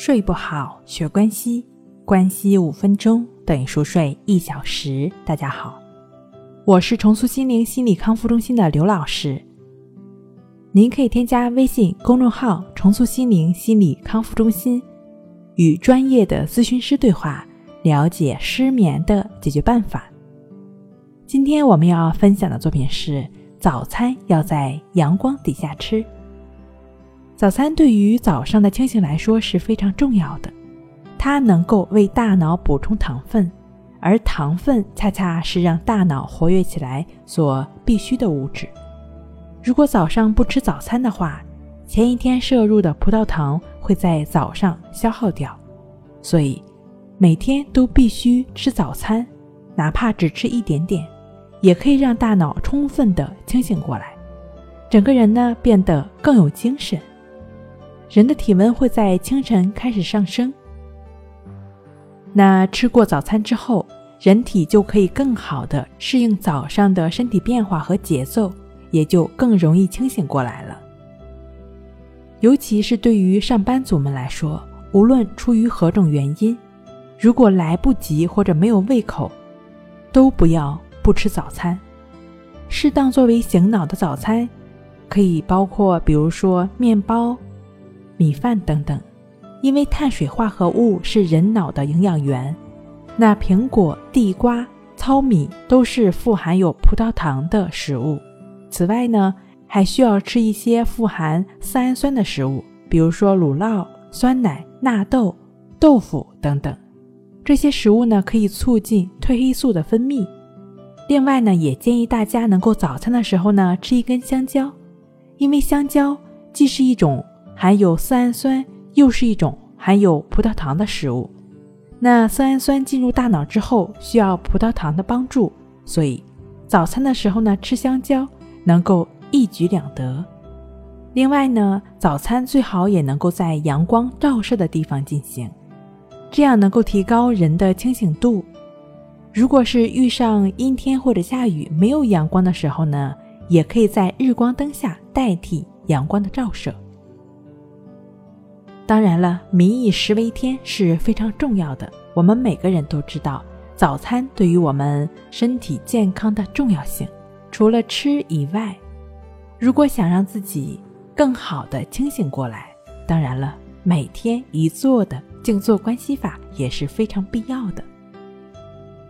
睡不好，学关西，关西五分钟等于熟睡一小时。大家好，我是重塑心灵心理康复中心的刘老师。您可以添加微信公众号“重塑心灵心理康复中心”，与专业的咨询师对话，了解失眠的解决办法。今天我们要分享的作品是：早餐要在阳光底下吃。早餐对于早上的清醒来说是非常重要的，它能够为大脑补充糖分，而糖分恰恰是让大脑活跃起来所必需的物质。如果早上不吃早餐的话，前一天摄入的葡萄糖会在早上消耗掉，所以每天都必须吃早餐，哪怕只吃一点点，也可以让大脑充分的清醒过来，整个人呢变得更有精神。人的体温会在清晨开始上升。那吃过早餐之后，人体就可以更好的适应早上的身体变化和节奏，也就更容易清醒过来了。尤其是对于上班族们来说，无论出于何种原因，如果来不及或者没有胃口，都不要不吃早餐。适当作为醒脑的早餐，可以包括比如说面包。米饭等等，因为碳水化合物是人脑的营养源，那苹果、地瓜、糙米都是富含有葡萄糖的食物。此外呢，还需要吃一些富含色氨酸的食物，比如说乳酪、酸奶、纳豆、豆腐等等。这些食物呢，可以促进褪黑素的分泌。另外呢，也建议大家能够早餐的时候呢，吃一根香蕉，因为香蕉既是一种。含有色氨酸，又是一种含有葡萄糖的食物。那色氨酸进入大脑之后，需要葡萄糖的帮助，所以早餐的时候呢，吃香蕉能够一举两得。另外呢，早餐最好也能够在阳光照射的地方进行，这样能够提高人的清醒度。如果是遇上阴天或者下雨没有阳光的时候呢，也可以在日光灯下代替阳光的照射。当然了，民以食为天是非常重要的。我们每个人都知道早餐对于我们身体健康的重要性。除了吃以外，如果想让自己更好的清醒过来，当然了，每天一做的静坐观息法也是非常必要的。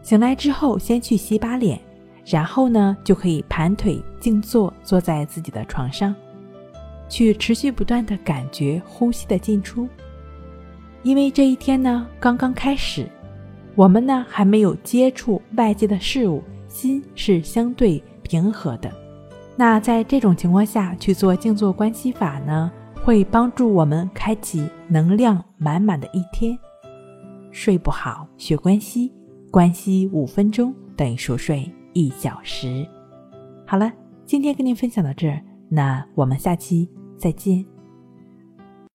醒来之后，先去洗把脸，然后呢，就可以盘腿静坐，坐在自己的床上。去持续不断的感觉呼吸的进出，因为这一天呢刚刚开始，我们呢还没有接触外界的事物，心是相对平和的。那在这种情况下去做静坐观息法呢，会帮助我们开启能量满满的一天。睡不好学关息，关息五分钟等于熟睡一小时。好了，今天跟您分享到这儿。那我们下期再见。